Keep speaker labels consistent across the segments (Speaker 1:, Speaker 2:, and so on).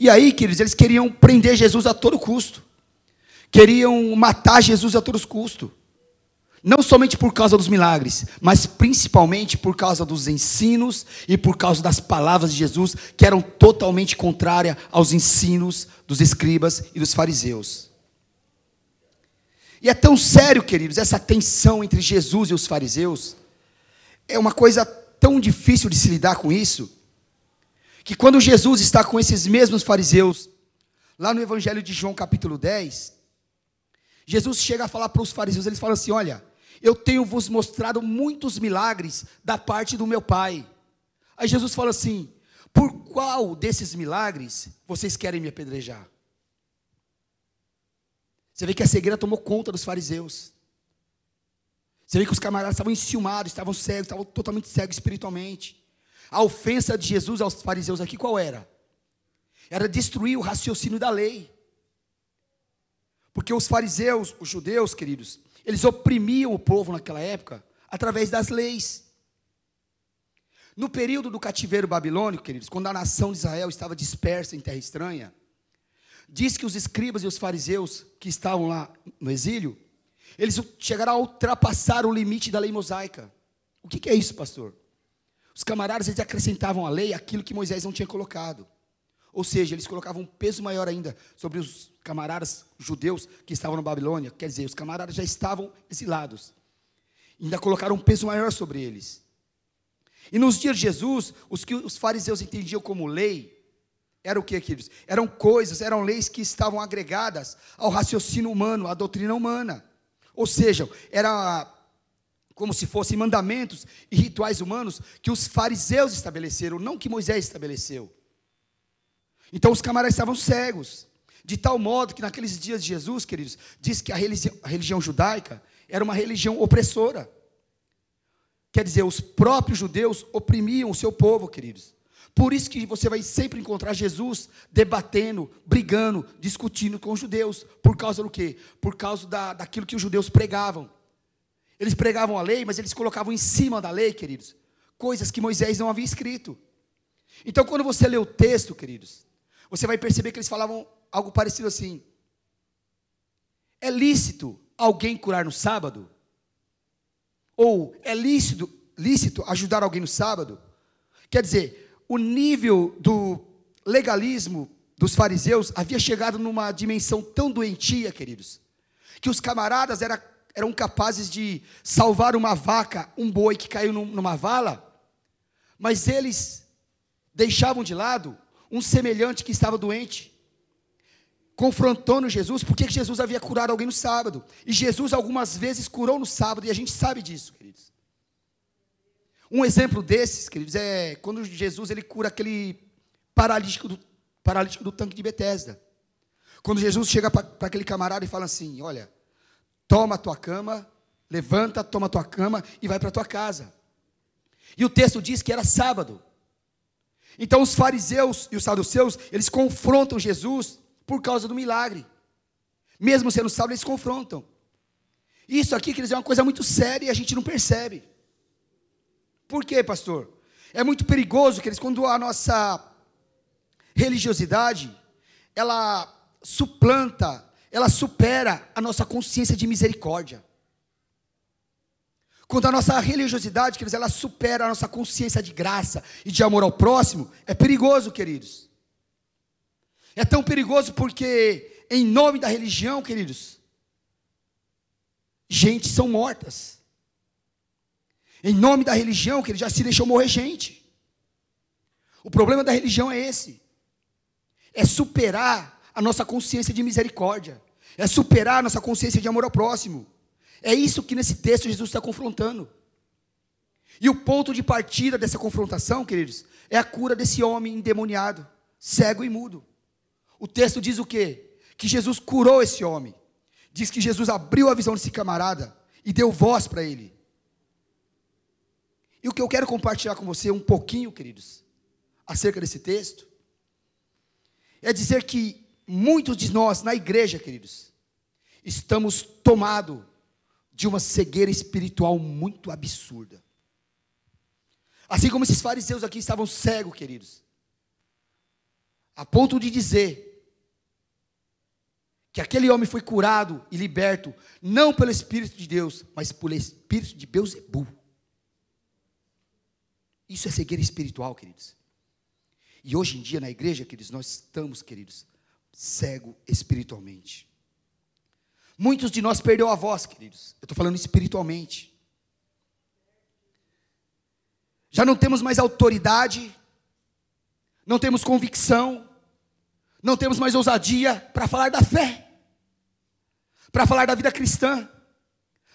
Speaker 1: E aí, queridos, eles queriam prender Jesus a todo custo. Queriam matar Jesus a todos custos. Não somente por causa dos milagres, mas principalmente por causa dos ensinos e por causa das palavras de Jesus, que eram totalmente contrárias aos ensinos dos escribas e dos fariseus. E é tão sério, queridos, essa tensão entre Jesus e os fariseus, é uma coisa tão difícil de se lidar com isso, que quando Jesus está com esses mesmos fariseus, lá no Evangelho de João, capítulo 10, Jesus chega a falar para os fariseus, eles falam assim: Olha, eu tenho vos mostrado muitos milagres da parte do meu Pai. Aí Jesus fala assim: Por qual desses milagres vocês querem me apedrejar? Você vê que a cegueira tomou conta dos fariseus. Você vê que os camaradas estavam enciumados, estavam cegos, estavam totalmente cegos espiritualmente. A ofensa de Jesus aos fariseus aqui qual era? Era destruir o raciocínio da lei. Porque os fariseus, os judeus, queridos, eles oprimiam o povo naquela época através das leis. No período do cativeiro babilônico, queridos, quando a nação de Israel estava dispersa em terra estranha, diz que os escribas e os fariseus que estavam lá no exílio, eles chegaram a ultrapassar o limite da lei mosaica. O que, é isso, pastor? Os camaradas eles acrescentavam à lei aquilo que Moisés não tinha colocado. Ou seja, eles colocavam um peso maior ainda sobre os camaradas judeus que estavam na Babilônia. Quer dizer, os camaradas já estavam exilados. Ainda colocaram um peso maior sobre eles. E nos dias de Jesus, os que os fariseus entendiam como lei, era o que, queridos? Eram coisas, eram leis que estavam agregadas ao raciocínio humano, à doutrina humana. Ou seja, era como se fossem mandamentos e rituais humanos que os fariseus estabeleceram, não que Moisés estabeleceu. Então os camaradas estavam cegos, de tal modo que naqueles dias de Jesus, queridos, diz que a religião, a religião judaica era uma religião opressora. Quer dizer, os próprios judeus oprimiam o seu povo, queridos. Por isso que você vai sempre encontrar Jesus debatendo, brigando, discutindo com os judeus. Por causa do quê? Por causa da, daquilo que os judeus pregavam. Eles pregavam a lei, mas eles colocavam em cima da lei, queridos, coisas que Moisés não havia escrito. Então, quando você lê o texto, queridos, você vai perceber que eles falavam algo parecido assim: É lícito alguém curar no sábado? Ou é lícito, lícito ajudar alguém no sábado? Quer dizer, o nível do legalismo dos fariseus havia chegado numa dimensão tão doentia, queridos, que os camaradas era, eram capazes de salvar uma vaca, um boi que caiu numa vala, mas eles deixavam de lado um semelhante que estava doente, confrontando Jesus, porque Jesus havia curado alguém no sábado. E Jesus algumas vezes curou no sábado, e a gente sabe disso, queridos. Um exemplo desses, queridos, é quando Jesus ele cura aquele paralítico do, paralítico do tanque de Betesda. Quando Jesus chega para aquele camarada e fala assim: Olha, toma a tua cama, levanta, toma a tua cama e vai para a tua casa. E o texto diz que era sábado. Então os fariseus e os saduceus, eles confrontam Jesus por causa do milagre. Mesmo sendo sábado, eles confrontam. Isso aqui, quer dizer, é uma coisa muito séria e a gente não percebe. Por quê, pastor? É muito perigoso, que eles quando a nossa religiosidade, ela suplanta, ela supera a nossa consciência de misericórdia. Quando a nossa religiosidade, queridos, ela supera a nossa consciência de graça e de amor ao próximo, é perigoso, queridos. É tão perigoso porque, em nome da religião, queridos, gente são mortas. Em nome da religião, que ele já se deixou morrer gente. O problema da religião é esse: é superar a nossa consciência de misericórdia, é superar a nossa consciência de amor ao próximo. É isso que nesse texto Jesus está confrontando. E o ponto de partida dessa confrontação, queridos, é a cura desse homem endemoniado, cego e mudo. O texto diz o quê? Que Jesus curou esse homem. Diz que Jesus abriu a visão desse camarada e deu voz para ele. E o que eu quero compartilhar com você um pouquinho, queridos, acerca desse texto, é dizer que muitos de nós na igreja, queridos, estamos tomados de uma cegueira espiritual muito absurda. Assim como esses fariseus aqui estavam cegos, queridos. a ponto de dizer que aquele homem foi curado e liberto, não pelo Espírito de Deus, mas pelo Espírito de Beuzebu. Isso é cegueira espiritual, queridos. E hoje em dia na igreja, queridos, nós estamos, queridos, cego espiritualmente. Muitos de nós perdeu a voz, queridos. Eu estou falando espiritualmente. Já não temos mais autoridade, não temos convicção, não temos mais ousadia para falar da fé, para falar da vida cristã,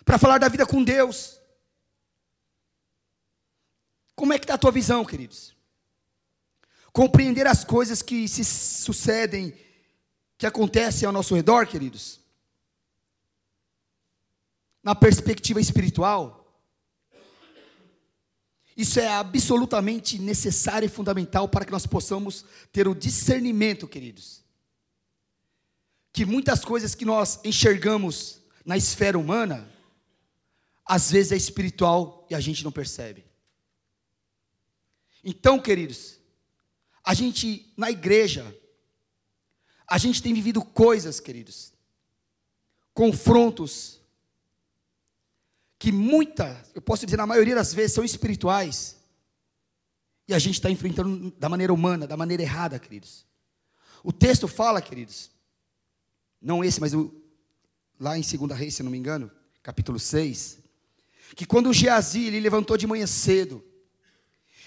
Speaker 1: para falar da vida com Deus. Como é que está a tua visão, queridos? Compreender as coisas que se sucedem, que acontecem ao nosso redor, queridos. Na perspectiva espiritual, isso é absolutamente necessário e fundamental para que nós possamos ter o discernimento, queridos. Que muitas coisas que nós enxergamos na esfera humana, às vezes é espiritual e a gente não percebe. Então, queridos, a gente na igreja, a gente tem vivido coisas, queridos, confrontos, que muita, eu posso dizer, na maioria das vezes, são espirituais, e a gente está enfrentando da maneira humana, da maneira errada, queridos. O texto fala, queridos, não esse, mas o, lá em 2 Reis, se não me engano, capítulo 6, que quando o Geazi ele levantou de manhã cedo,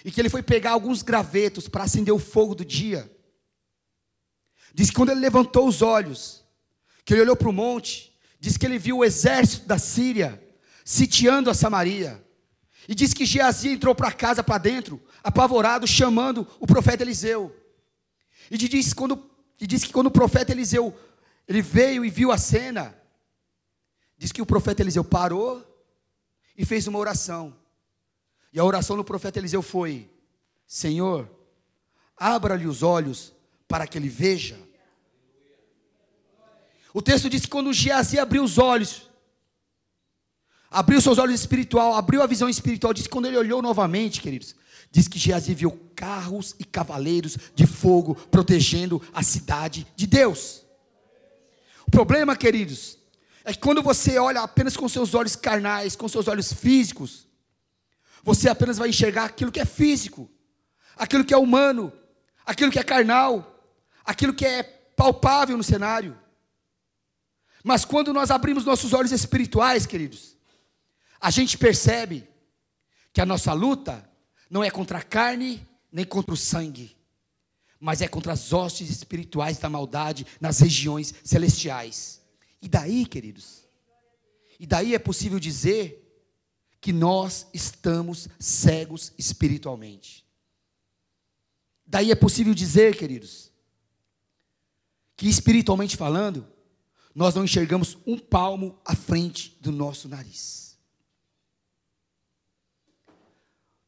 Speaker 1: e que ele foi pegar alguns gravetos para acender o fogo do dia. Diz que quando ele levantou os olhos, que ele olhou para o monte, diz que ele viu o exército da Síria sitiando a Samaria. E diz que Geazi entrou para casa para dentro, apavorado, chamando o profeta Eliseu. E diz, quando, e diz que quando o profeta Eliseu ele veio e viu a cena, diz que o profeta Eliseu parou e fez uma oração. E a oração do profeta Eliseu foi: Senhor, abra-lhe os olhos para que ele veja. O texto diz que quando Geazi abriu os olhos, abriu seus olhos espiritual, abriu a visão espiritual, diz que quando ele olhou novamente, queridos, diz que Geazi viu carros e cavaleiros de fogo protegendo a cidade de Deus. O problema, queridos, é que quando você olha apenas com seus olhos carnais, com seus olhos físicos, você apenas vai enxergar aquilo que é físico, aquilo que é humano, aquilo que é carnal, aquilo que é palpável no cenário. Mas quando nós abrimos nossos olhos espirituais, queridos, a gente percebe que a nossa luta não é contra a carne nem contra o sangue, mas é contra as hostes espirituais da maldade nas regiões celestiais. E daí, queridos, e daí é possível dizer que nós estamos cegos espiritualmente. Daí é possível dizer, queridos, que espiritualmente falando, nós não enxergamos um palmo à frente do nosso nariz.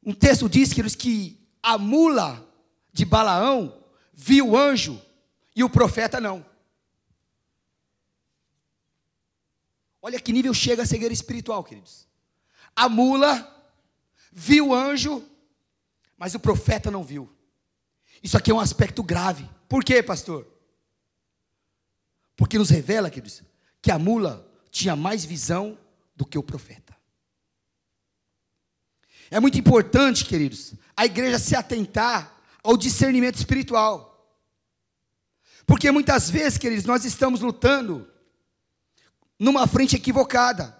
Speaker 1: Um texto diz, queridos, que a mula de Balaão viu o anjo e o profeta não. Olha que nível chega a cegueira espiritual, queridos a mula, viu o anjo, mas o profeta não viu. Isso aqui é um aspecto grave. Por quê, pastor? Porque nos revela, queridos, que a mula tinha mais visão do que o profeta. É muito importante, queridos, a igreja se atentar ao discernimento espiritual. Porque muitas vezes, queridos, nós estamos lutando numa frente equivocada.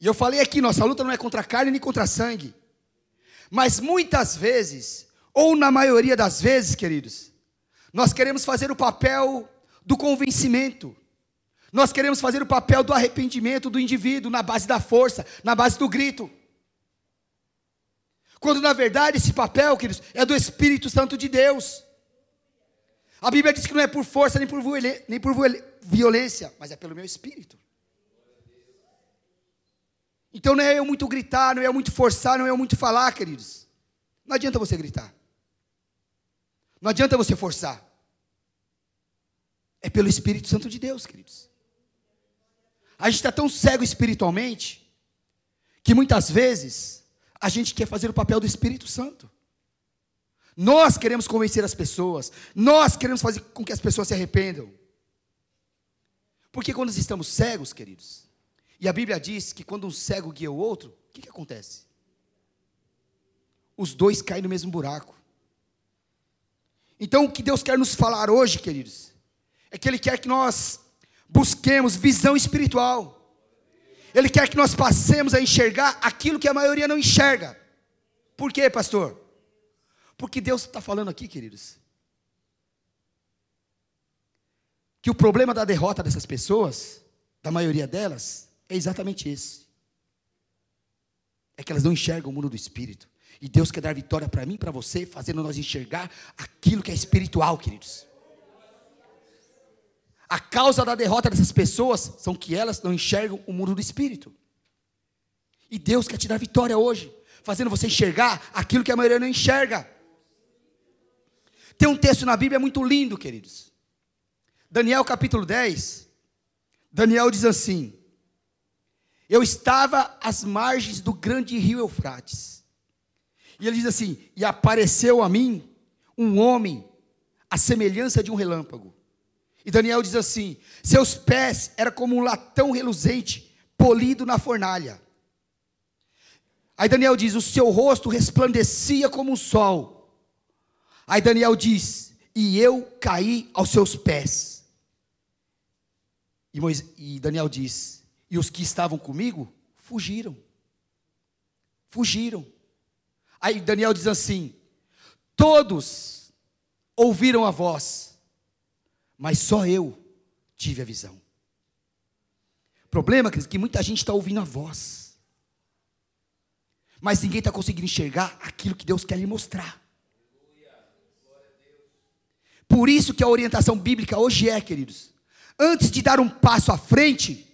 Speaker 1: E eu falei aqui, nossa luta não é contra carne nem contra sangue. Mas muitas vezes, ou na maioria das vezes, queridos, nós queremos fazer o papel do convencimento. Nós queremos fazer o papel do arrependimento do indivíduo na base da força, na base do grito. Quando na verdade esse papel, queridos, é do Espírito Santo de Deus. A Bíblia diz que não é por força nem por, nem por violência, mas é pelo meu espírito. Então não é eu muito gritar, não é eu muito forçar, não é eu muito falar, queridos. Não adianta você gritar. Não adianta você forçar. É pelo Espírito Santo de Deus, queridos. A gente está tão cego espiritualmente que muitas vezes a gente quer fazer o papel do Espírito Santo. Nós queremos convencer as pessoas. Nós queremos fazer com que as pessoas se arrependam. Porque quando estamos cegos, queridos, e a Bíblia diz que quando um cego guia o outro, o que, que acontece? Os dois caem no mesmo buraco. Então, o que Deus quer nos falar hoje, queridos, é que Ele quer que nós busquemos visão espiritual. Ele quer que nós passemos a enxergar aquilo que a maioria não enxerga. Por quê, pastor? Porque Deus está falando aqui, queridos, que o problema da derrota dessas pessoas, da maioria delas, é exatamente esse. É que elas não enxergam o mundo do espírito. E Deus quer dar vitória para mim para você, fazendo nós enxergar aquilo que é espiritual, queridos. A causa da derrota dessas pessoas são que elas não enxergam o mundo do espírito. E Deus quer te dar vitória hoje, fazendo você enxergar aquilo que a maioria não enxerga. Tem um texto na Bíblia muito lindo, queridos. Daniel capítulo 10. Daniel diz assim: Eu estava às margens do grande rio Eufrates. E ele diz assim: E apareceu a mim um homem, à semelhança de um relâmpago. E Daniel diz assim: Seus pés eram como um latão reluzente, polido na fornalha. Aí Daniel diz: O seu rosto resplandecia como o sol Aí Daniel diz: E eu caí aos seus pés. E, Moisés, e Daniel diz: E os que estavam comigo fugiram. Fugiram. Aí Daniel diz assim: Todos ouviram a voz, mas só eu tive a visão. Problema é que muita gente está ouvindo a voz, mas ninguém está conseguindo enxergar aquilo que Deus quer lhe mostrar. Por isso que a orientação bíblica hoje é, queridos, antes de dar um passo à frente,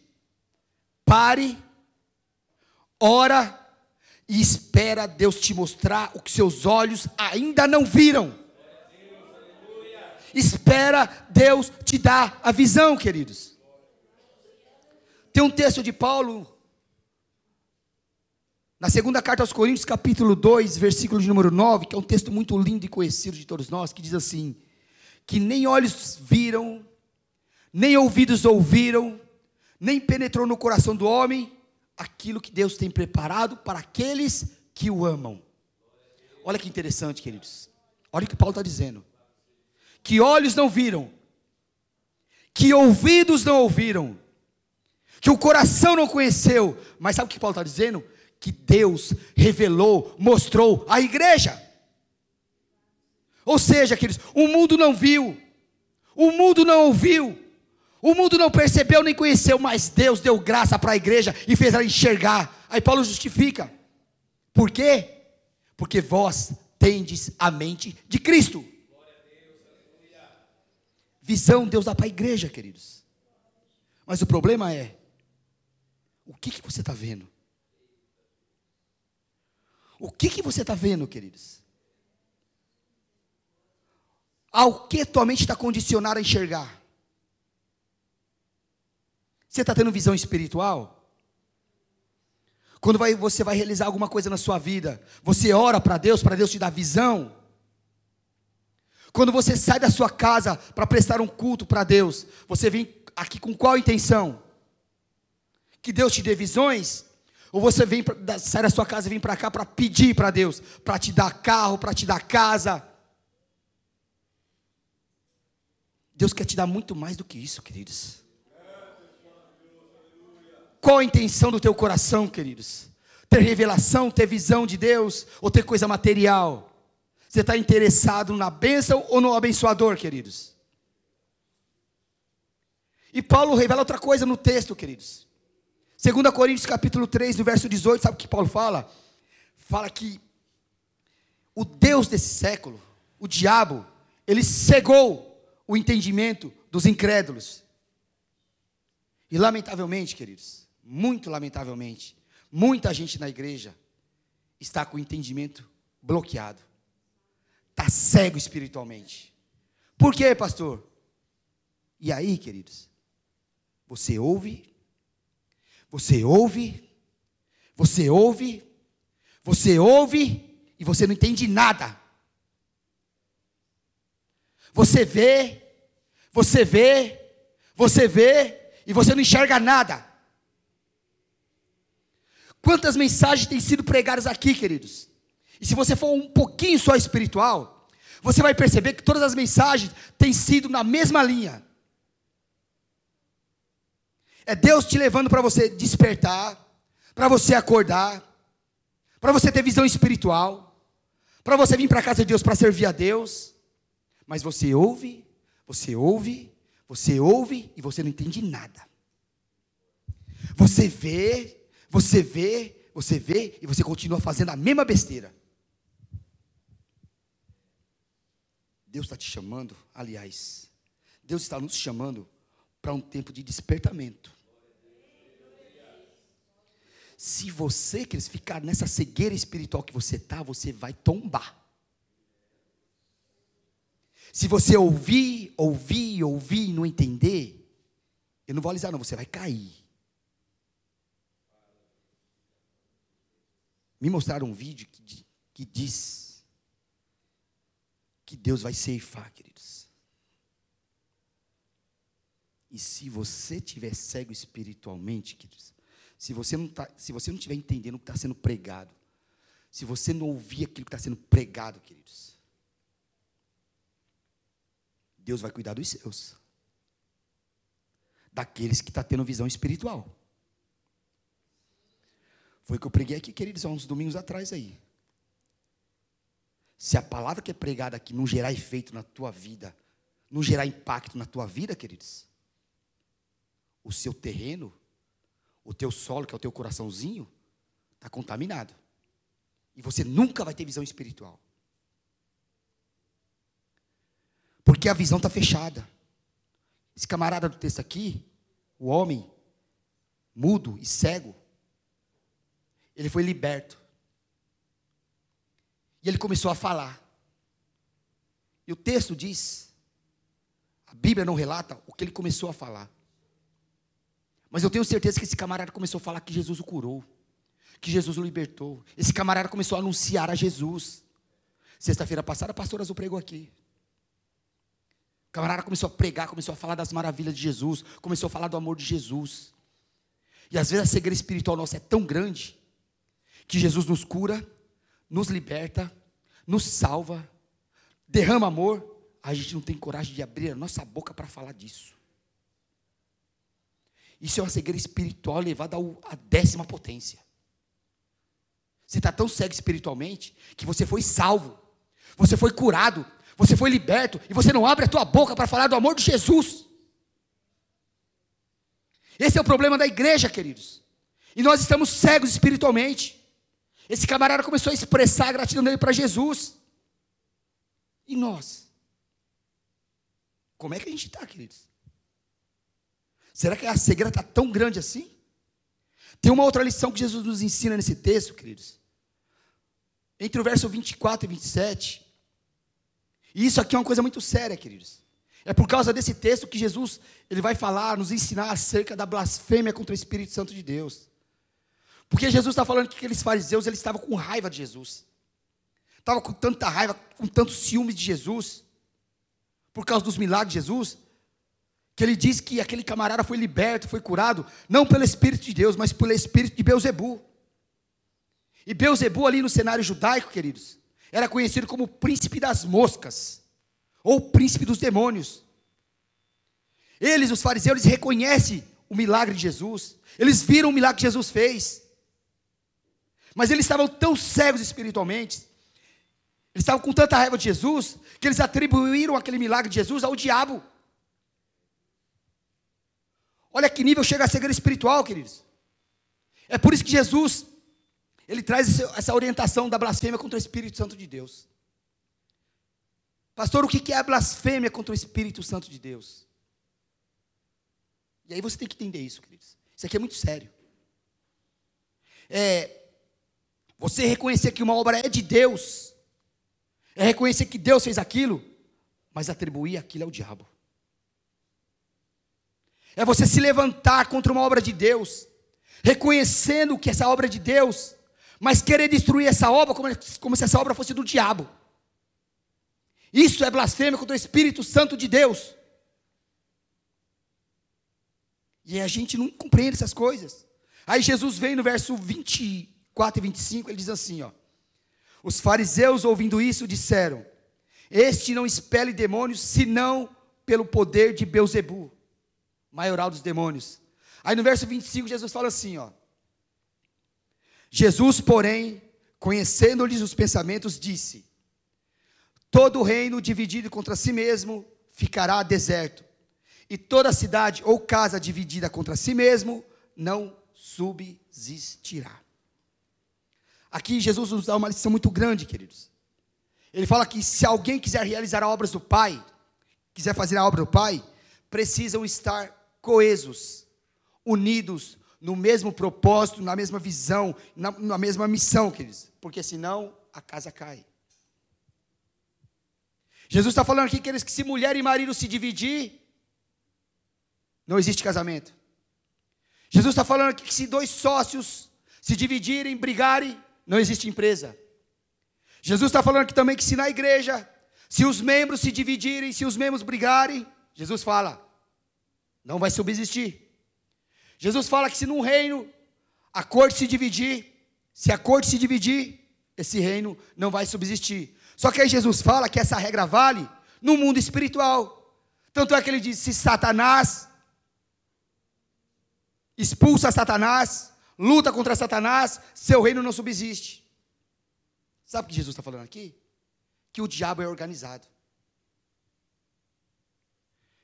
Speaker 1: pare, ora e espera Deus te mostrar o que seus olhos ainda não viram. Espera Deus te dar a visão, queridos. Tem um texto de Paulo na segunda carta aos Coríntios, capítulo 2, versículo de número 9, que é um texto muito lindo e conhecido de todos nós, que diz assim: que nem olhos viram, nem ouvidos ouviram, nem penetrou no coração do homem aquilo que Deus tem preparado para aqueles que o amam. Olha que interessante, queridos. Olha o que Paulo está dizendo. Que olhos não viram, que ouvidos não ouviram, que o coração não conheceu, mas sabe o que Paulo está dizendo? Que Deus revelou, mostrou à igreja. Ou seja, queridos, o mundo não viu, o mundo não ouviu, o mundo não percebeu nem conheceu, mas Deus deu graça para a igreja e fez ela enxergar. Aí Paulo justifica. Por quê? Porque vós tendes a mente de Cristo. Visão Deus dá para a igreja, queridos. Mas o problema é: o que, que você está vendo? O que, que você está vendo, queridos? ao que tua mente está condicionada a enxergar? Você está tendo visão espiritual? Quando vai, você vai realizar alguma coisa na sua vida, você ora para Deus, para Deus te dar visão. Quando você sai da sua casa para prestar um culto para Deus, você vem aqui com qual intenção? Que Deus te dê visões? Ou você vem sai da sua casa e vem para cá para pedir para Deus, para te dar carro, para te dar casa? Deus quer te dar muito mais do que isso, queridos. Qual a intenção do teu coração, queridos? Ter revelação, ter visão de Deus ou ter coisa material? Você está interessado na bênção ou no abençoador, queridos? E Paulo revela outra coisa no texto, queridos. 2 Coríntios capítulo 3, no verso 18, sabe o que Paulo fala? Fala que o Deus desse século, o diabo, ele cegou o entendimento dos incrédulos. E lamentavelmente, queridos, muito lamentavelmente, muita gente na igreja está com o entendimento bloqueado. Está cego espiritualmente. Por quê, pastor? E aí, queridos? Você ouve, você ouve, você ouve, você ouve e você não entende nada. Você vê, você vê, você vê e você não enxerga nada. Quantas mensagens têm sido pregadas aqui, queridos? E se você for um pouquinho só espiritual, você vai perceber que todas as mensagens têm sido na mesma linha. É Deus te levando para você despertar, para você acordar, para você ter visão espiritual, para você vir para a casa de Deus para servir a Deus. Mas você ouve, você ouve, você ouve e você não entende nada. Você vê, você vê, você vê e você continua fazendo a mesma besteira. Deus está te chamando, aliás, Deus está nos chamando para um tempo de despertamento. Se você, queridos, ficar nessa cegueira espiritual que você está, você vai tombar. Se você ouvir, ouvir, ouvir e não entender, eu não vou alisar, não, você vai cair. Me mostraram um vídeo que, que diz que Deus vai ceifar, queridos. E se você tiver cego espiritualmente, queridos, se você não tá, se você não estiver entendendo o que está sendo pregado, se você não ouvir aquilo que está sendo pregado, queridos, Deus vai cuidar dos seus, daqueles que estão tá tendo visão espiritual. Foi o que eu preguei aqui, queridos, há uns domingos atrás aí. Se a palavra que é pregada aqui não gerar efeito na tua vida, não gerar impacto na tua vida, queridos, o seu terreno o teu solo, que é o teu coraçãozinho, está contaminado. E você nunca vai ter visão espiritual. Porque a visão está fechada. Esse camarada do texto aqui, o homem, mudo e cego, ele foi liberto. E ele começou a falar. E o texto diz, a Bíblia não relata o que ele começou a falar. Mas eu tenho certeza que esse camarada começou a falar que Jesus o curou, que Jesus o libertou. Esse camarada começou a anunciar a Jesus. Sexta-feira passada, a pastora Azul pregou aqui. O camarada começou a pregar, começou a falar das maravilhas de Jesus, começou a falar do amor de Jesus. E às vezes a cegueira espiritual nossa é tão grande que Jesus nos cura, nos liberta, nos salva, derrama amor, a gente não tem coragem de abrir a nossa boca para falar disso. Isso é uma cegueira espiritual levada à décima potência. Você está tão cego espiritualmente que você foi salvo, você foi curado, você foi liberto e você não abre a tua boca para falar do amor de Jesus. Esse é o problema da igreja, queridos. E nós estamos cegos espiritualmente. Esse camarada começou a expressar a gratidão dele para Jesus. E nós? Como é que a gente está, queridos? Será que a cegueira está tão grande assim? Tem uma outra lição que Jesus nos ensina nesse texto, queridos. Entre o verso 24 e 27. E isso aqui é uma coisa muito séria, queridos. É por causa desse texto que Jesus ele vai falar, nos ensinar acerca da blasfêmia contra o Espírito Santo de Deus. Porque Jesus está falando que aqueles fariseus eles estavam com raiva de Jesus. Estavam com tanta raiva, com tanto ciúme de Jesus. Por causa dos milagres de Jesus que ele diz que aquele camarada foi liberto, foi curado, não pelo Espírito de Deus, mas pelo Espírito de Beuzebu. E Beuzebu ali no cenário judaico, queridos, era conhecido como príncipe das moscas, ou príncipe dos demônios. Eles, os fariseus, eles reconhecem o milagre de Jesus, eles viram o milagre que Jesus fez, mas eles estavam tão cegos espiritualmente, eles estavam com tanta raiva de Jesus, que eles atribuíram aquele milagre de Jesus ao diabo. Olha que nível chega a cegueira espiritual, queridos. É por isso que Jesus, ele traz essa orientação da blasfêmia contra o Espírito Santo de Deus. Pastor, o que é a blasfêmia contra o Espírito Santo de Deus? E aí você tem que entender isso, queridos. Isso aqui é muito sério. É você reconhecer que uma obra é de Deus, é reconhecer que Deus fez aquilo, mas atribuir aquilo ao diabo. É você se levantar contra uma obra de Deus, reconhecendo que essa obra é de Deus, mas querer destruir essa obra como, como se essa obra fosse do diabo. Isso é blasfêmia contra o Espírito Santo de Deus. E a gente não compreende essas coisas. Aí Jesus vem no verso 24 e 25, ele diz assim, ó: Os fariseus ouvindo isso disseram: Este não expele demônios senão pelo poder de Beuzebu, maioral dos demônios. Aí no verso 25 Jesus fala assim, ó: Jesus, porém, conhecendo-lhes os pensamentos, disse: Todo reino dividido contra si mesmo ficará deserto, e toda cidade ou casa dividida contra si mesmo não subsistirá. Aqui Jesus nos dá uma lição muito grande, queridos. Ele fala que se alguém quiser realizar obras do Pai, quiser fazer a obra do Pai, precisam estar coesos, unidos no mesmo propósito, na mesma visão, na, na mesma missão, queridos. Porque senão a casa cai. Jesus está falando aqui que, eles, que se mulher e marido se dividir, não existe casamento. Jesus está falando aqui que se dois sócios se dividirem, brigarem, não existe empresa. Jesus está falando aqui também que se na igreja, se os membros se dividirem, se os membros brigarem, Jesus fala, não vai subsistir. Jesus fala que se num reino a corte se dividir, se a corte se dividir, esse reino não vai subsistir. Só que aí Jesus fala que essa regra vale no mundo espiritual. Tanto é que ele diz: se Satanás expulsa Satanás, luta contra Satanás, seu reino não subsiste. Sabe o que Jesus está falando aqui? Que o diabo é organizado.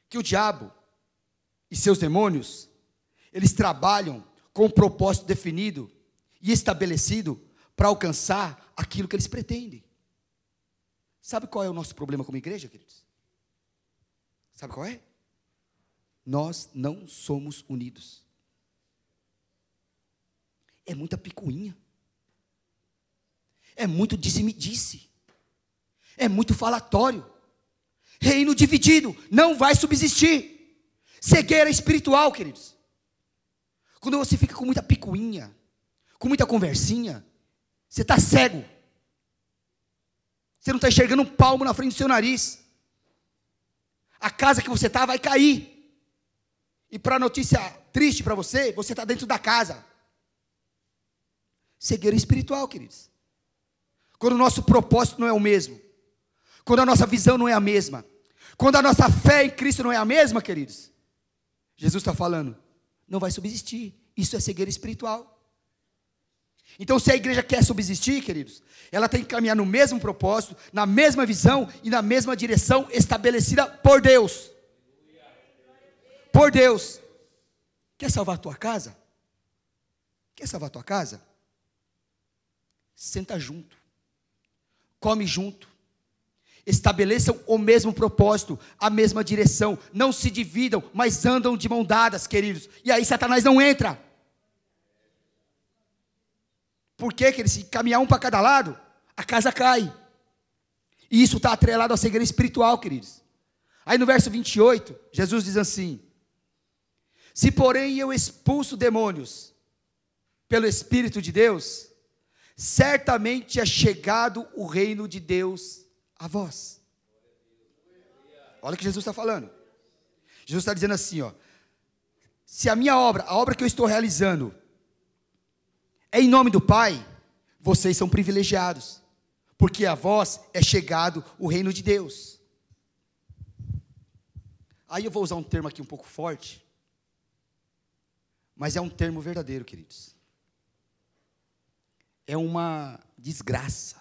Speaker 1: Que o diabo e seus demônios, eles trabalham com um propósito definido e estabelecido para alcançar aquilo que eles pretendem. Sabe qual é o nosso problema como igreja, queridos? Sabe qual é? Nós não somos unidos. É muita picuinha. É muito disse-me-disse. É muito falatório. Reino dividido não vai subsistir. Cegueira espiritual, queridos. Quando você fica com muita picuinha, com muita conversinha, você está cego. Você não está enxergando um palmo na frente do seu nariz. A casa que você está vai cair. E para notícia triste para você, você está dentro da casa. Cegueira espiritual, queridos. Quando o nosso propósito não é o mesmo. Quando a nossa visão não é a mesma. Quando a nossa fé em Cristo não é a mesma, queridos. Jesus está falando, não vai subsistir. Isso é cegueira espiritual. Então, se a igreja quer subsistir, queridos, ela tem que caminhar no mesmo propósito, na mesma visão e na mesma direção estabelecida por Deus. Por Deus. Quer salvar a tua casa? Quer salvar a tua casa? Senta junto, come junto, estabeleçam o mesmo propósito, a mesma direção, não se dividam, mas andam de mão dadas, queridos, e aí Satanás não entra. Por quê, queridos? Se caminhar um para cada lado, a casa cai. E isso está atrelado à cegueira espiritual, queridos. Aí no verso 28, Jesus diz assim: Se porém eu expulso demônios pelo Espírito de Deus, certamente é chegado o reino de Deus a vós. Olha o que Jesus está falando. Jesus está dizendo assim, ó. Se a minha obra, a obra que eu estou realizando, é em nome do Pai, vocês são privilegiados, porque a vós é chegado o reino de Deus. Aí eu vou usar um termo aqui um pouco forte, mas é um termo verdadeiro, queridos é uma desgraça,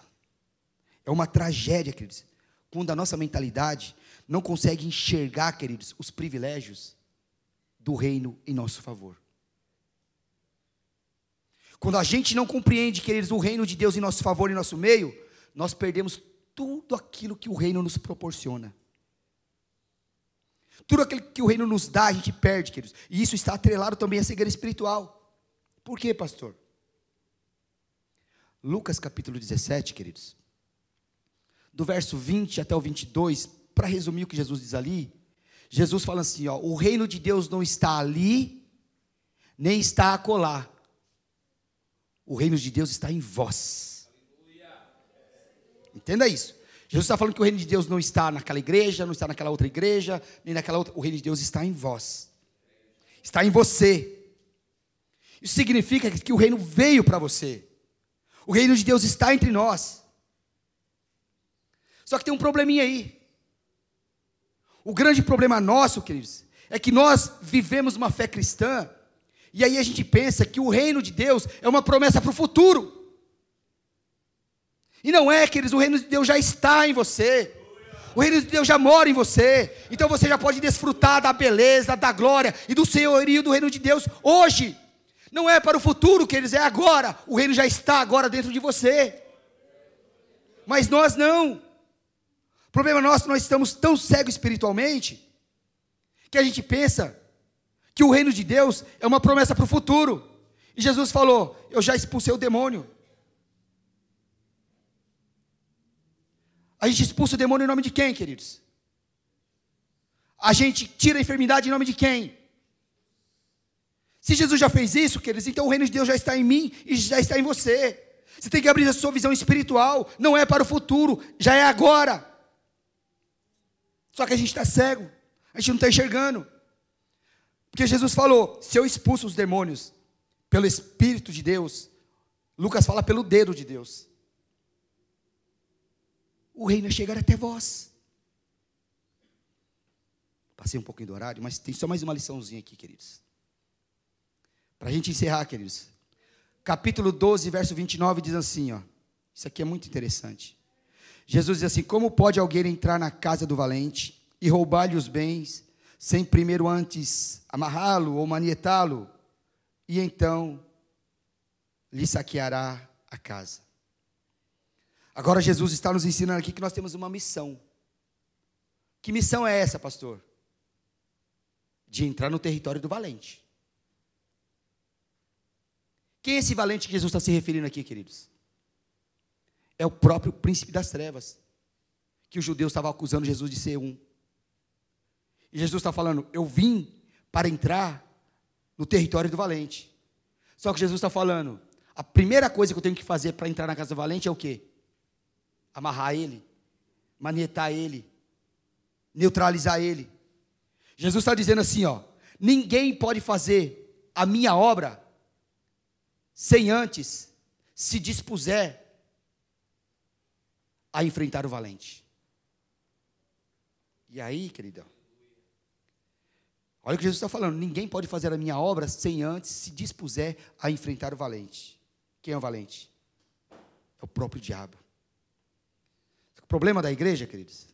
Speaker 1: é uma tragédia, queridos, quando a nossa mentalidade não consegue enxergar, queridos, os privilégios do reino em nosso favor. Quando a gente não compreende, queridos, o reino de Deus em nosso favor, em nosso meio, nós perdemos tudo aquilo que o reino nos proporciona. Tudo aquilo que o reino nos dá, a gente perde, queridos. E isso está atrelado também à cegueira espiritual. Por quê, pastor? Lucas capítulo 17, queridos. Do verso 20 até o 22, para resumir o que Jesus diz ali, Jesus fala assim: ó, o reino de Deus não está ali, nem está acolá. O reino de Deus está em vós. Entenda isso. Jesus está falando que o reino de Deus não está naquela igreja, não está naquela outra igreja, nem naquela outra. O reino de Deus está em vós. Está em você. Isso significa que o reino veio para você. O reino de Deus está entre nós. Só que tem um probleminha aí. O grande problema nosso, queridos, é que nós vivemos uma fé cristã e aí a gente pensa que o reino de Deus é uma promessa para o futuro. E não é, queridos, o reino de Deus já está em você. O reino de Deus já mora em você. Então você já pode desfrutar da beleza, da glória e do senhorio do reino de Deus hoje. Não é para o futuro, queridos, é agora. O reino já está agora dentro de você. Mas nós não. O problema nosso, nós estamos tão cegos espiritualmente que a gente pensa que o reino de Deus é uma promessa para o futuro. E Jesus falou: Eu já expulsei o demônio. A gente expulsa o demônio em nome de quem, queridos? A gente tira a enfermidade em nome de quem? Se Jesus já fez isso, queridos, então o reino de Deus já está em mim e já está em você. Você tem que abrir a sua visão espiritual, não é para o futuro, já é agora. Só que a gente está cego, a gente não está enxergando. Porque Jesus falou: se eu expulso os demônios pelo Espírito de Deus, Lucas fala pelo dedo de Deus o reino é chegar até vós. Passei um pouquinho do horário, mas tem só mais uma liçãozinha aqui, queridos. Para a gente encerrar, queridos. Capítulo 12, verso 29 diz assim: ó, Isso aqui é muito interessante. Jesus diz assim: Como pode alguém entrar na casa do valente e roubar-lhe os bens, sem primeiro antes amarrá-lo ou manietá-lo, e então lhe saqueará a casa? Agora Jesus está nos ensinando aqui que nós temos uma missão. Que missão é essa, pastor? De entrar no território do valente. Quem é esse valente que Jesus está se referindo aqui, queridos? É o próprio príncipe das trevas, que os judeus estavam acusando Jesus de ser um. E Jesus está falando: Eu vim para entrar no território do valente. Só que Jesus está falando: a primeira coisa que eu tenho que fazer para entrar na casa do valente é o quê? amarrar ele, manietar ele, neutralizar ele. Jesus está dizendo assim: ó, ninguém pode fazer a minha obra sem antes se dispuser a enfrentar o valente. E aí, queridão, olha o que Jesus está falando: ninguém pode fazer a minha obra sem antes se dispuser a enfrentar o valente. Quem é o valente? É o próprio diabo problema da igreja, queridos,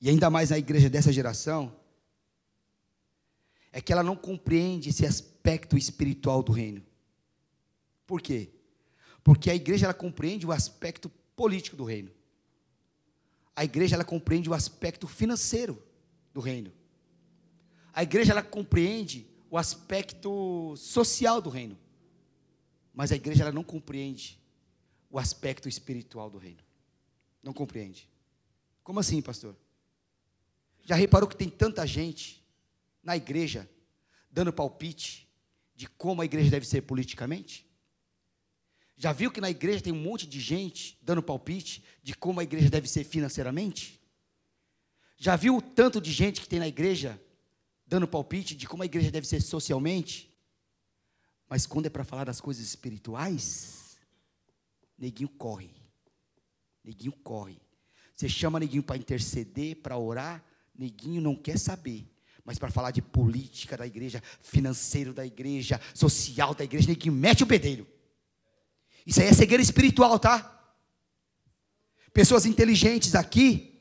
Speaker 1: e ainda mais na igreja dessa geração, é que ela não compreende esse aspecto espiritual do reino. Por quê? Porque a igreja ela compreende o aspecto político do reino. A igreja ela compreende o aspecto financeiro do reino. A igreja ela compreende o aspecto social do reino. Mas a igreja ela não compreende o aspecto espiritual do reino. Não compreende. Como assim, pastor? Já reparou que tem tanta gente na igreja dando palpite de como a igreja deve ser politicamente? Já viu que na igreja tem um monte de gente dando palpite de como a igreja deve ser financeiramente? Já viu o tanto de gente que tem na igreja dando palpite de como a igreja deve ser socialmente? Mas quando é para falar das coisas espirituais, neguinho corre. Neguinho corre. Você chama neguinho para interceder, para orar, neguinho não quer saber. Mas para falar de política da igreja, financeiro da igreja, social da igreja, neguinho mete o bedelho. Isso aí é cegueira espiritual, tá? Pessoas inteligentes aqui,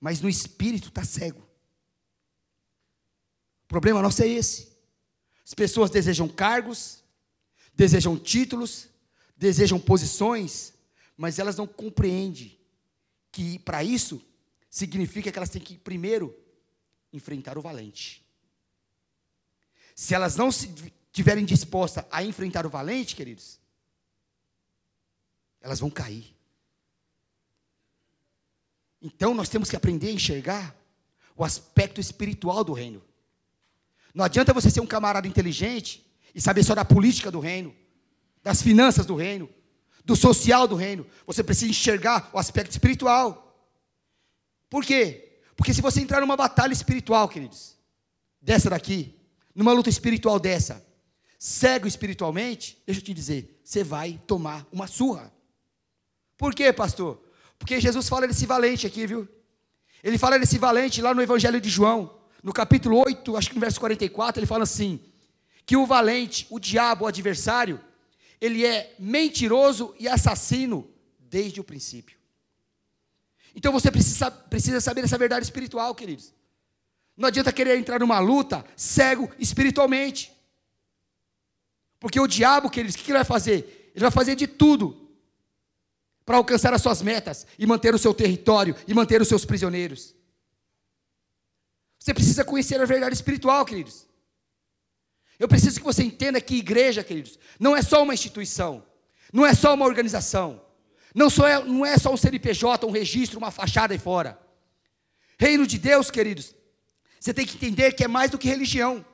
Speaker 1: mas no espírito está cego. O problema nosso é esse. As pessoas desejam cargos, desejam títulos, desejam posições, mas elas não compreendem que para isso significa que elas têm que primeiro enfrentar o valente. Se elas não estiverem dispostas a enfrentar o valente, queridos, elas vão cair. Então nós temos que aprender a enxergar o aspecto espiritual do reino. Não adianta você ser um camarada inteligente e saber só da política do reino das finanças do reino, do social do reino. Você precisa enxergar o aspecto espiritual. Por quê? Porque se você entrar numa batalha espiritual, queridos, dessa daqui, numa luta espiritual dessa, cego espiritualmente, deixa eu te dizer, você vai tomar uma surra. Por quê, pastor? Porque Jesus fala desse valente aqui, viu? Ele fala desse valente lá no Evangelho de João, no capítulo 8, acho que no verso 44, ele fala assim: que o valente, o diabo, o adversário, ele é mentiroso e assassino desde o princípio. Então você precisa, precisa saber essa verdade espiritual, queridos. Não adianta querer entrar numa luta cego espiritualmente. Porque o diabo, queridos, o que ele vai fazer? Ele vai fazer de tudo para alcançar as suas metas e manter o seu território e manter os seus prisioneiros. Você precisa conhecer a verdade espiritual, queridos. Eu preciso que você entenda que igreja, queridos, não é só uma instituição, não é só uma organização, não, só é, não é só um CNPJ, um registro, uma fachada aí fora. Reino de Deus, queridos, você tem que entender que é mais do que religião,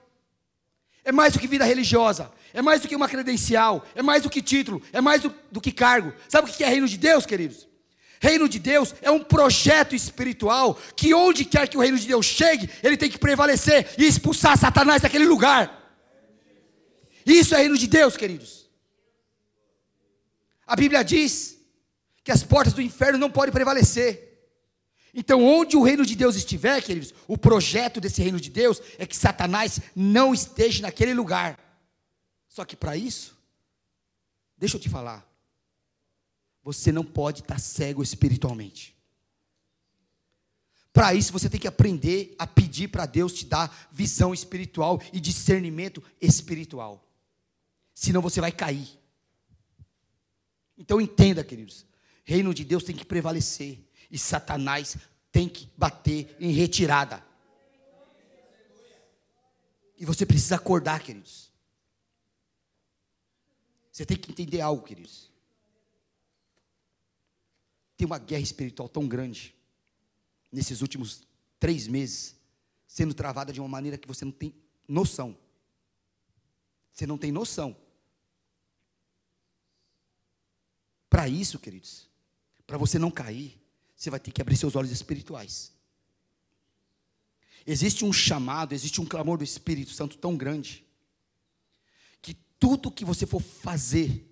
Speaker 1: é mais do que vida religiosa, é mais do que uma credencial, é mais do que título, é mais do, do que cargo. Sabe o que é reino de Deus, queridos? Reino de Deus é um projeto espiritual que onde quer que o reino de Deus chegue, ele tem que prevalecer e expulsar Satanás daquele lugar. Isso é reino de Deus, queridos. A Bíblia diz que as portas do inferno não podem prevalecer. Então, onde o reino de Deus estiver, queridos, o projeto desse reino de Deus é que Satanás não esteja naquele lugar. Só que para isso, deixa eu te falar, você não pode estar cego espiritualmente. Para isso você tem que aprender a pedir para Deus te dar visão espiritual e discernimento espiritual senão você vai cair. Então entenda, queridos, reino de Deus tem que prevalecer e Satanás tem que bater em retirada. E você precisa acordar, queridos. Você tem que entender algo, queridos. Tem uma guerra espiritual tão grande nesses últimos três meses, sendo travada de uma maneira que você não tem noção. Você não tem noção. Para isso, queridos, para você não cair, você vai ter que abrir seus olhos espirituais. Existe um chamado, existe um clamor do Espírito Santo tão grande, que tudo que você for fazer,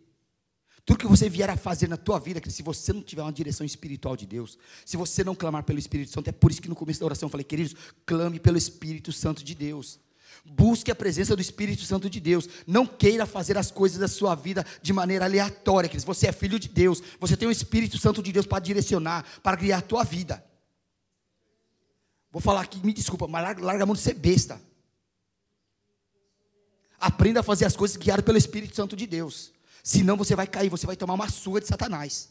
Speaker 1: tudo que você vier a fazer na tua vida, se você não tiver uma direção espiritual de Deus, se você não clamar pelo Espírito Santo, é por isso que no começo da oração eu falei, queridos, clame pelo Espírito Santo de Deus. Busque a presença do Espírito Santo de Deus. Não queira fazer as coisas da sua vida de maneira aleatória, queridos. Você é filho de Deus. Você tem o Espírito Santo de Deus para direcionar, para guiar a tua vida. Vou falar aqui, me desculpa, mas larga, a mão de ser besta. Aprenda a fazer as coisas guiadas pelo Espírito Santo de Deus. Senão você vai cair, você vai tomar uma surra de Satanás.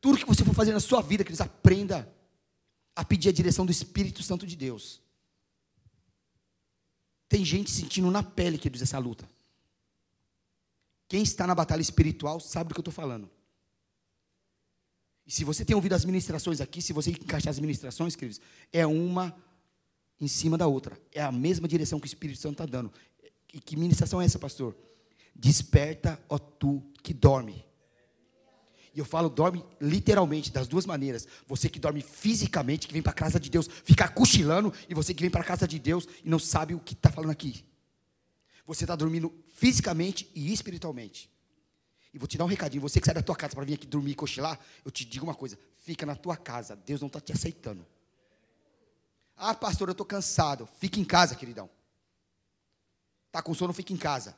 Speaker 1: Tudo que você for fazer na sua vida, queridos, aprenda a pedir a direção do Espírito Santo de Deus. Tem gente sentindo na pele, queridos, essa luta. Quem está na batalha espiritual sabe do que eu estou falando. E se você tem ouvido as ministrações aqui, se você encaixar as ministrações, queridos, é uma em cima da outra. É a mesma direção que o Espírito Santo está dando. E que ministração é essa, pastor? Desperta, ó tu que dorme. E eu falo dorme literalmente, das duas maneiras. Você que dorme fisicamente, que vem para a casa de Deus, fica cochilando, e você que vem para a casa de Deus e não sabe o que está falando aqui. Você está dormindo fisicamente e espiritualmente. E vou te dar um recadinho. Você que sai da tua casa para vir aqui dormir e cochilar, eu te digo uma coisa: fica na tua casa. Deus não está te aceitando. Ah, pastor, eu estou cansado. Fica em casa, queridão. Está com sono, fica em casa.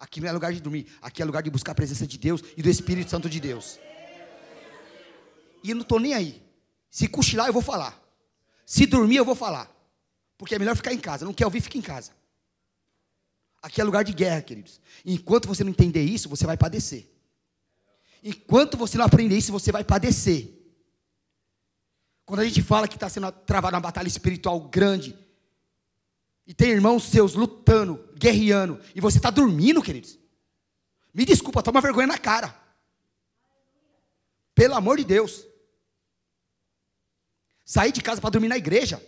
Speaker 1: Aqui não é lugar de dormir. Aqui é lugar de buscar a presença de Deus e do Espírito Santo de Deus. E eu não estou nem aí. Se cochilar, eu vou falar. Se dormir, eu vou falar. Porque é melhor ficar em casa. Não quer ouvir, fica em casa. Aqui é lugar de guerra, queridos. Enquanto você não entender isso, você vai padecer. Enquanto você não aprender isso, você vai padecer. Quando a gente fala que está sendo travada uma batalha espiritual grande, e tem irmãos seus lutando, guerreando, e você está dormindo, queridos, me desculpa, toma vergonha na cara. Pelo amor de Deus. Sair de casa para dormir na igreja.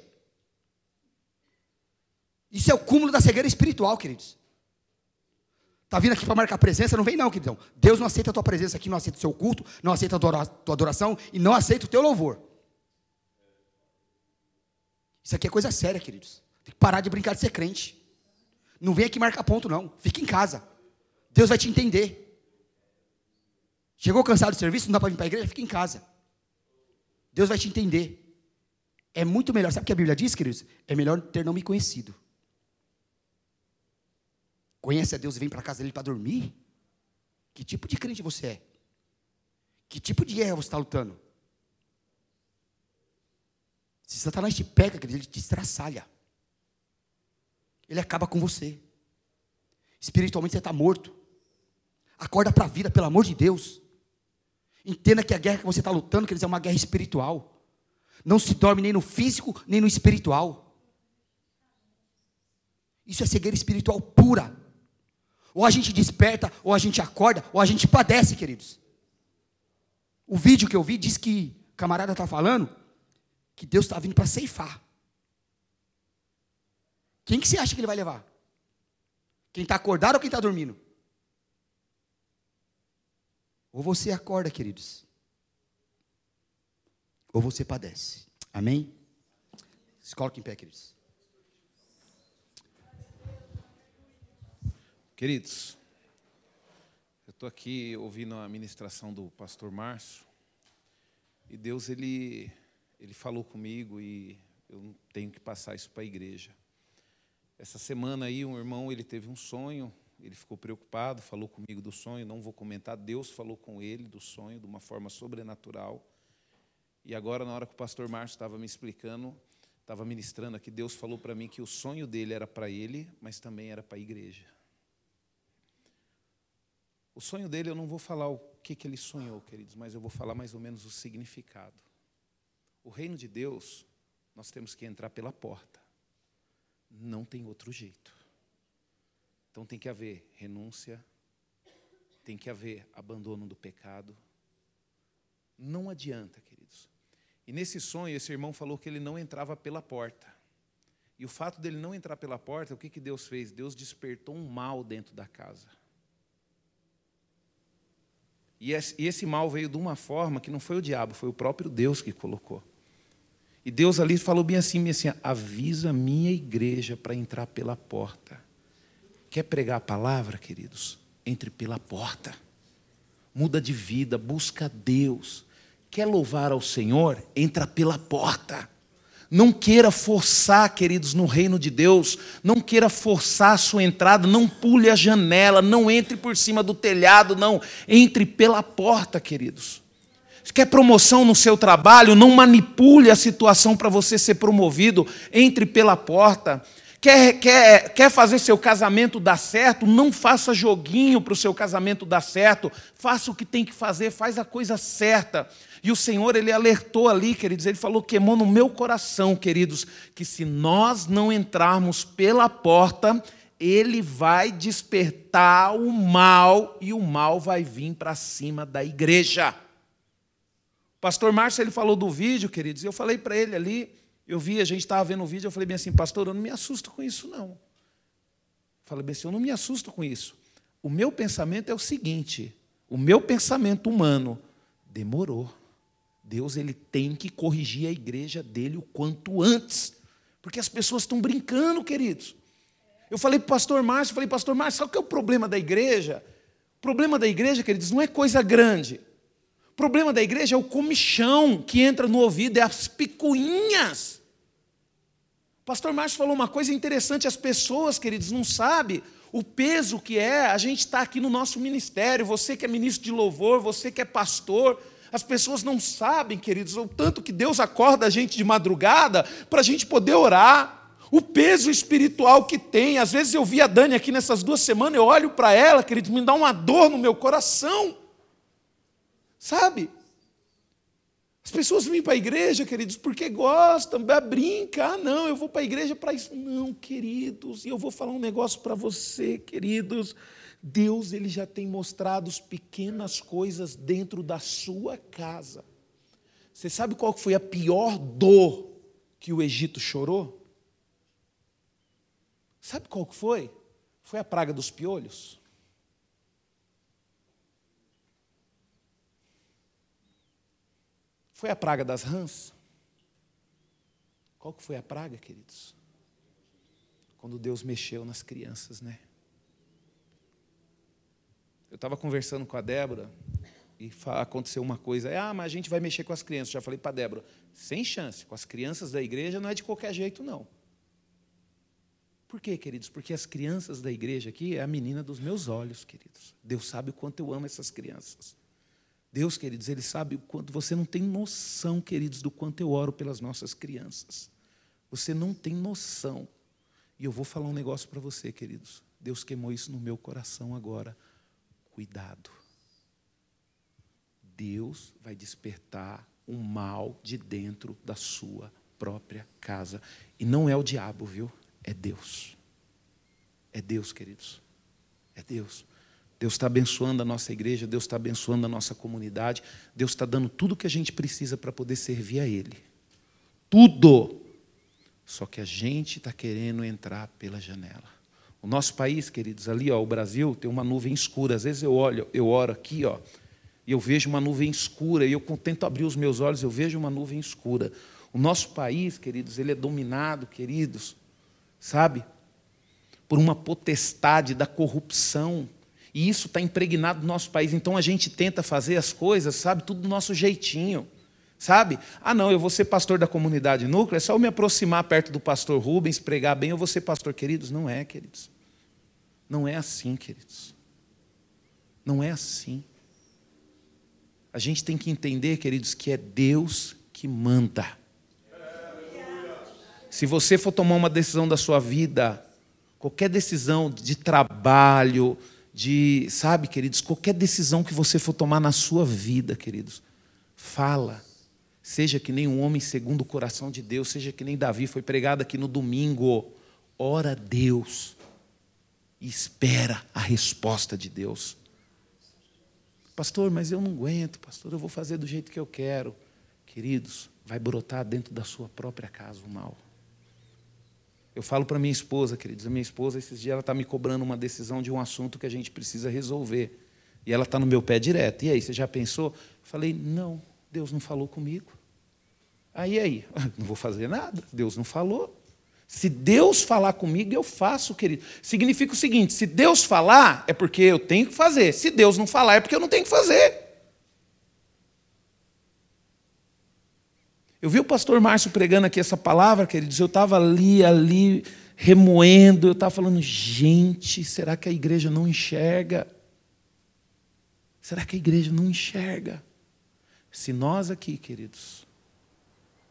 Speaker 1: Isso é o cúmulo da cegueira espiritual, queridos. Está vindo aqui para marcar presença? Não vem não, queridão. Deus não aceita a tua presença aqui, não aceita o seu culto, não aceita a tua adoração e não aceita o teu louvor. Isso aqui é coisa séria, queridos. Tem que parar de brincar de ser crente. Não vem aqui marcar ponto, não. Fica em casa. Deus vai te entender. Chegou cansado do serviço, não dá para vir para a igreja? Fica em casa. Deus vai te entender. É muito melhor. Sabe o que a Bíblia diz, queridos? É melhor ter não me conhecido conhece a Deus e vem para casa dele para dormir? Que tipo de crente você é? Que tipo de guerra você está lutando? Se Satanás te pega, ele te estraçalha. Ele acaba com você. Espiritualmente você está morto. Acorda para a vida, pelo amor de Deus. Entenda que a guerra que você está lutando, quer dizer, é uma guerra espiritual. Não se dorme nem no físico, nem no espiritual. Isso é cegueira espiritual pura. Ou a gente desperta, ou a gente acorda, ou a gente padece, queridos. O vídeo que eu vi diz que o camarada está falando que Deus está vindo para ceifar. Quem que você acha que ele vai levar? Quem está acordado ou quem está dormindo? Ou você acorda, queridos, ou você padece. Amém? Se coloque em pé, queridos.
Speaker 2: Queridos, eu estou aqui ouvindo a ministração do pastor Márcio e Deus ele, ele falou comigo e eu tenho que passar isso para a igreja. Essa semana aí um irmão ele teve um sonho, ele ficou preocupado, falou comigo do sonho, não vou comentar, Deus falou com ele do sonho de uma forma sobrenatural. E agora na hora que o pastor Márcio estava me explicando, estava ministrando aqui, Deus falou para mim que o sonho dele era para ele, mas também era para a igreja. O sonho dele, eu não vou falar o que, que ele sonhou, queridos, mas eu vou falar mais ou menos o significado. O reino de Deus, nós temos que entrar pela porta. Não tem outro jeito. Então tem que haver renúncia, tem que haver abandono do pecado. Não adianta, queridos. E nesse sonho, esse irmão falou que ele não entrava pela porta. E o fato dele não entrar pela porta, o que, que Deus fez? Deus despertou um mal dentro da casa. E esse mal veio de uma forma que não foi o diabo, foi o próprio Deus que colocou. E Deus ali falou bem assim, bem assim avisa minha igreja para entrar pela porta. Quer pregar a palavra, queridos? Entre pela porta. Muda de vida, busca Deus. Quer louvar ao Senhor? Entra pela porta. Não queira forçar, queridos, no reino de Deus. Não queira forçar a sua entrada. Não pule a janela. Não entre por cima do telhado. Não. Entre pela porta, queridos. Se quer promoção no seu trabalho, não manipule a situação para você ser promovido. Entre pela porta. Quer, quer, quer fazer seu casamento dar certo? Não faça joguinho para o seu casamento dar certo. Faça o que tem que fazer, faz a coisa certa. E o Senhor, ele alertou ali, queridos, ele falou, queimou no meu coração, queridos, que se nós não entrarmos pela porta, ele vai despertar o mal e o mal vai vir para cima da igreja. O pastor Márcio, ele falou do vídeo, queridos, e eu falei para ele ali, eu vi, a gente estava vendo o vídeo, eu falei bem assim, pastor, eu não me assusto com isso, não. falei bem assim, eu não me assusto com isso. O meu pensamento é o seguinte: o meu pensamento humano demorou. Deus ele tem que corrigir a igreja dele o quanto antes. Porque as pessoas estão brincando, queridos. Eu falei para o pastor Márcio, falei, pastor Márcio, sabe o que é o problema da igreja? O problema da igreja, queridos, não é coisa grande. O problema da igreja é o comichão que entra no ouvido, é as picuinhas. O pastor Márcio falou uma coisa interessante, as pessoas, queridos, não sabem o peso que é a gente estar tá aqui no nosso ministério, você que é ministro de louvor, você que é pastor, as pessoas não sabem, queridos, o tanto que Deus acorda a gente de madrugada para a gente poder orar. O peso espiritual que tem. Às vezes eu vi a Dani aqui nessas duas semanas, eu olho para ela, queridos, me dá uma dor no meu coração. Sabe? As pessoas vêm para a igreja, queridos, porque gostam, brinca. Ah, não, eu vou para a igreja para isso. Não, queridos, e eu vou falar um negócio para você, queridos. Deus ele já tem mostrado as pequenas coisas dentro da sua casa. Você sabe qual foi a pior dor que o Egito chorou? Sabe qual que foi? Foi a praga dos piolhos. Foi a praga das rãs. Qual que foi a praga, queridos? Quando Deus mexeu nas crianças, né? Eu estava conversando com a Débora e aconteceu uma coisa. Ah, mas a gente vai mexer com as crianças. Já falei para a Débora, sem chance. Com as crianças da igreja não é de qualquer jeito, não. Por quê, queridos? Porque as crianças da igreja aqui é a menina dos meus olhos, queridos. Deus sabe o quanto eu amo essas crianças. Deus, queridos, Ele sabe o quanto você não tem noção, queridos, do quanto eu oro pelas nossas crianças. Você não tem noção. E eu vou falar um negócio para você, queridos. Deus queimou isso no meu coração agora cuidado. Deus vai despertar o mal de dentro da sua própria casa. E não é o diabo, viu? É Deus. É Deus, queridos. É Deus. Deus está abençoando a nossa igreja, Deus está abençoando a nossa comunidade, Deus está dando tudo o que a gente precisa para poder servir a Ele. Tudo. Só que a gente está querendo entrar pela janela. O nosso país, queridos, ali, ó, o Brasil, tem uma nuvem escura. Às vezes eu olho, eu oro aqui, ó, e eu vejo uma nuvem escura, e eu tento abrir os meus olhos, eu vejo uma nuvem escura. O nosso país, queridos, ele é dominado, queridos, sabe, por uma potestade da corrupção. E isso está impregnado no nosso país. Então a gente tenta fazer as coisas, sabe, tudo do nosso jeitinho. Sabe? Ah, não, eu vou ser pastor da comunidade núcleo, é só eu me aproximar perto do pastor Rubens, pregar bem, eu vou ser pastor, queridos. Não é, queridos. Não é assim, queridos. Não é assim. A gente tem que entender, queridos, que é Deus que manda. Se você for tomar uma decisão da sua vida, qualquer decisão de trabalho, de, sabe, queridos, qualquer decisão que você for tomar na sua vida, queridos, fala. Seja que nem um homem segundo o coração de Deus, seja que nem Davi foi pregado aqui no domingo. Ora a Deus e espera a resposta de Deus. Pastor, mas eu não aguento, pastor, eu vou fazer do jeito que eu quero. Queridos, vai brotar dentro da sua própria casa o mal. Eu falo para minha esposa, queridos, a minha esposa, esses dias, ela está me cobrando uma decisão de um assunto que a gente precisa resolver. E ela está no meu pé direto. E aí, você já pensou? Eu falei, não, Deus não falou comigo. Aí, aí, não vou fazer nada, Deus não falou. Se Deus falar comigo, eu faço, querido. Significa o seguinte: se Deus falar, é porque eu tenho que fazer. Se Deus não falar, é porque eu não tenho que fazer. Eu vi o pastor Márcio pregando aqui essa palavra, queridos. Eu estava ali, ali, remoendo. Eu estava falando, gente, será que a igreja não enxerga? Será que a igreja não enxerga? Se nós aqui, queridos,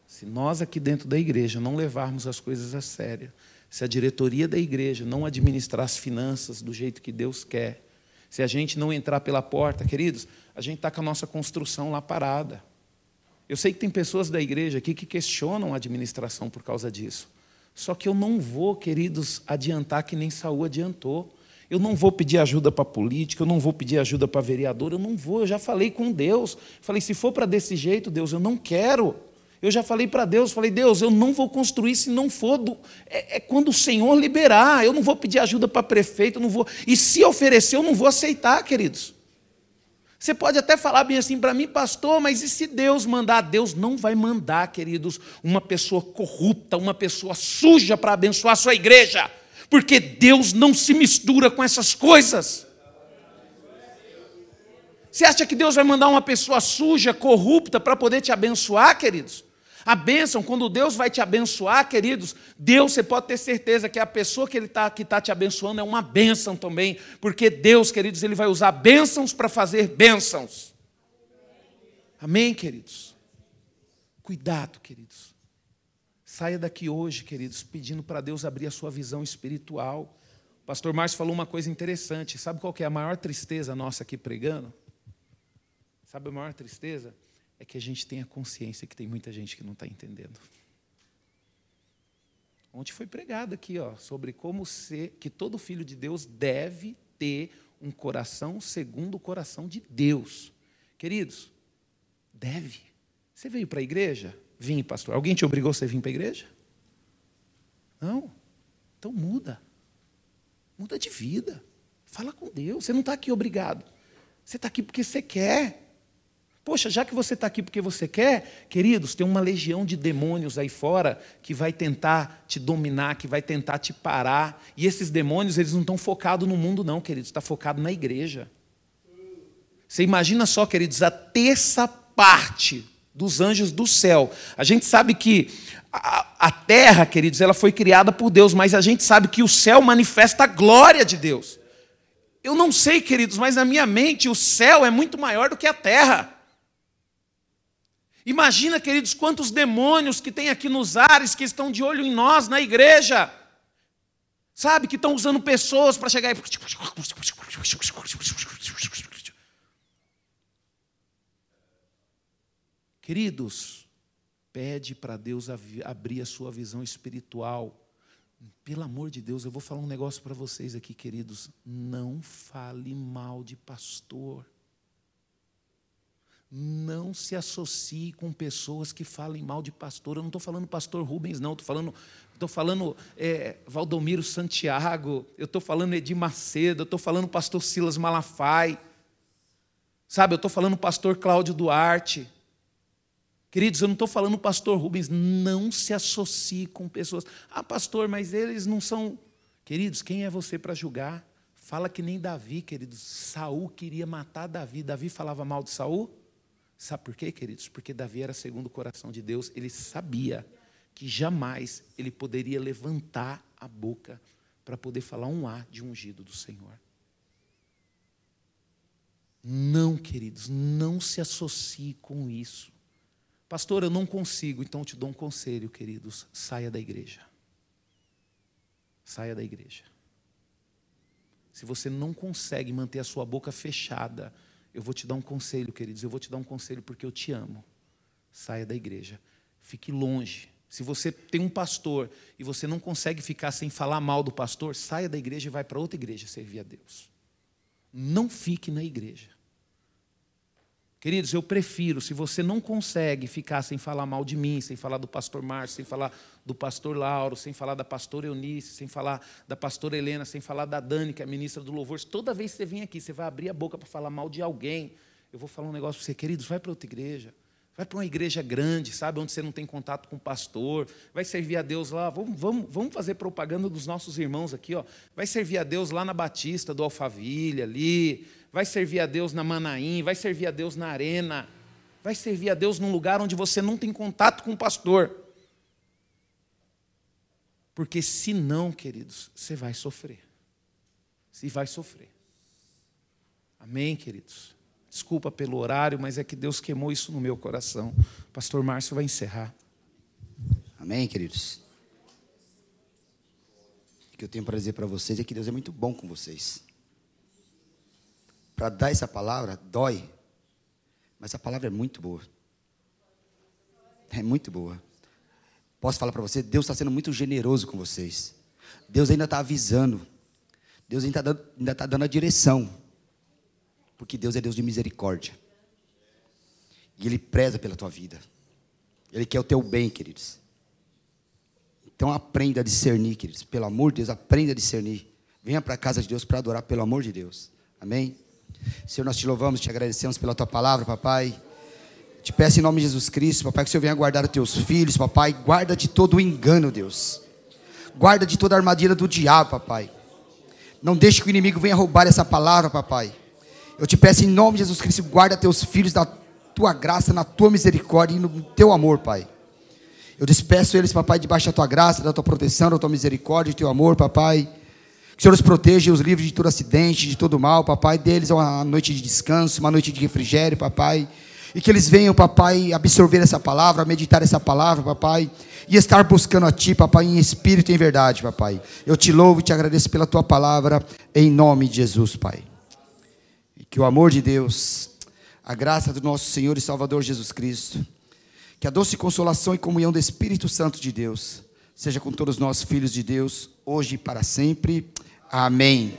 Speaker 2: se nós aqui dentro da igreja não levarmos as coisas a sério, se a diretoria da igreja não administrar as finanças do jeito que Deus quer, se a gente não entrar pela porta, queridos, a gente está com a nossa construção lá parada. Eu sei que tem pessoas da igreja aqui que questionam a administração por causa disso. Só que eu não vou, queridos, adiantar que nem Saul adiantou. Eu não vou pedir ajuda para política, eu não vou pedir ajuda para vereador, eu não vou. Eu já falei com Deus. Falei, se for para desse jeito, Deus, eu não quero. Eu já falei para Deus, falei, Deus, eu não vou construir se não for do. É, é quando o Senhor liberar. Eu não vou pedir ajuda para prefeito, eu não vou. E se oferecer, eu não vou aceitar, queridos. Você pode até falar bem assim para mim, pastor, mas e se Deus mandar? Deus não vai mandar, queridos, uma pessoa corrupta, uma pessoa suja para abençoar a sua igreja, porque Deus não se mistura com essas coisas. Você acha que Deus vai mandar uma pessoa suja, corrupta, para poder te abençoar, queridos? A bênção, quando Deus vai te abençoar, queridos, Deus, você pode ter certeza que a pessoa que Ele está que tá te abençoando é uma bênção também, porque Deus, queridos, Ele vai usar bênçãos para fazer bênçãos. Amém, queridos? Cuidado, queridos. Saia daqui hoje, queridos, pedindo para Deus abrir a sua visão espiritual. O pastor Márcio falou uma coisa interessante. Sabe qual é a maior tristeza nossa aqui pregando? Sabe a maior tristeza? é que a gente tenha consciência que tem muita gente que não está entendendo. Ontem foi pregado aqui, ó, sobre como ser que todo filho de Deus deve ter um coração segundo o coração de Deus. Queridos, deve. Você veio para a igreja? Vim, pastor. Alguém te obrigou a você vir para a igreja? Não. Então muda. Muda de vida. Fala com Deus. Você não está aqui obrigado. Você está aqui porque você quer. Poxa, já que você está aqui porque você quer, queridos, tem uma legião de demônios aí fora que vai tentar te dominar, que vai tentar te parar. E esses demônios, eles não estão focados no mundo, não, queridos, está focado na igreja. Você imagina só, queridos, a terça parte dos anjos do céu. A gente sabe que a, a terra, queridos, ela foi criada por Deus, mas a gente sabe que o céu manifesta a glória de Deus. Eu não sei, queridos, mas na minha mente o céu é muito maior do que a terra. Imagina, queridos, quantos demônios que tem aqui nos ares que estão de olho em nós, na igreja. Sabe, que estão usando pessoas para chegar e. Queridos, pede para Deus abrir a sua visão espiritual. Pelo amor de Deus, eu vou falar um negócio para vocês aqui, queridos. Não fale mal de pastor. Não se associe com pessoas que falem mal de pastor. Eu não estou falando pastor Rubens, não. Estou falando, estou falando é, Valdomiro Santiago. Eu estou falando Edir Macedo. Eu estou falando pastor Silas Malafaia. Sabe, eu estou falando pastor Cláudio Duarte. Queridos, eu não estou falando pastor Rubens. Não se associe com pessoas. Ah, pastor, mas eles não são. Queridos, quem é você para julgar? Fala que nem Davi, queridos. Saul queria matar Davi. Davi falava mal de Saul? Sabe por quê, queridos? Porque Davi era segundo o coração de Deus, ele sabia que jamais ele poderia levantar a boca para poder falar um A de ungido do Senhor. Não, queridos, não se associe com isso. Pastor, eu não consigo, então eu te dou um conselho, queridos: saia da igreja. Saia da igreja. Se você não consegue manter a sua boca fechada eu vou te dar um conselho, queridos. Eu vou te dar um conselho porque eu te amo. Saia da igreja. Fique longe. Se você tem um pastor e você não consegue ficar sem falar mal do pastor, saia da igreja e vai para outra igreja servir a Deus. Não fique na igreja. Queridos, eu prefiro, se você não consegue ficar sem falar mal de mim, sem falar do pastor Márcio, sem falar do pastor Lauro, sem falar da pastora Eunice, sem falar da pastora Helena, sem falar da Dani, que é a ministra do louvor, toda vez que você vem aqui, você vai abrir a boca para falar mal de alguém, eu vou falar um negócio para você, queridos, vai para outra igreja. Vai para uma igreja grande, sabe, onde você não tem contato com o pastor, vai servir a Deus lá, vamos, vamos, vamos fazer propaganda dos nossos irmãos aqui, ó. vai servir a Deus lá na Batista do Alphaville, ali, vai servir a Deus na Manaim, vai servir a Deus na Arena, vai servir a Deus num lugar onde você não tem contato com o pastor. Porque se não, queridos, você vai sofrer. Se vai sofrer. Amém, queridos? Desculpa pelo horário, mas é que Deus queimou isso no meu coração. Pastor Márcio vai encerrar.
Speaker 1: Amém, queridos? O que eu tenho para dizer para vocês é que Deus é muito bom com vocês para dar essa palavra dói, mas a palavra é muito boa. É muito boa. Posso falar para você? Deus está sendo muito generoso com vocês. Deus ainda está avisando. Deus ainda está dando, tá dando a direção. Porque Deus é Deus de misericórdia. E Ele preza pela tua vida. Ele quer o teu bem, queridos. Então aprenda a discernir, queridos. Pelo amor de Deus, aprenda a discernir. Venha para a casa de Deus para adorar, pelo amor de Deus. Amém? Senhor, nós te louvamos, te agradecemos pela tua palavra, papai. Te peço em nome de Jesus Cristo, papai, que o Senhor venha guardar os teus filhos, papai. Guarda de todo o engano, Deus. Guarda de toda a armadilha do diabo, papai. Não deixe que o inimigo venha roubar essa palavra, papai. Eu te peço em nome de Jesus Cristo, guarda teus filhos na tua graça, na tua misericórdia e no teu amor, Pai. Eu despeço eles, papai, debaixo da tua graça, da tua proteção, da tua misericórdia, do teu amor, papai. Que o Senhor os proteja os livre de todo acidente, de todo mal, papai. Deles é uma noite de descanso, uma noite de refrigério, papai. E que eles venham, papai, absorver essa palavra, meditar essa palavra, papai. E estar buscando a Ti, papai, em espírito e em verdade, papai. Eu te louvo e te agradeço pela Tua palavra, em nome de Jesus, Pai. Que o amor de Deus, a graça do nosso Senhor e Salvador Jesus Cristo, que a doce consolação e comunhão do Espírito Santo de Deus, seja com todos nós, filhos de Deus, hoje e para sempre. Amém.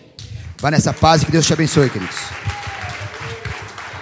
Speaker 1: Vá nessa paz e que Deus te abençoe, queridos.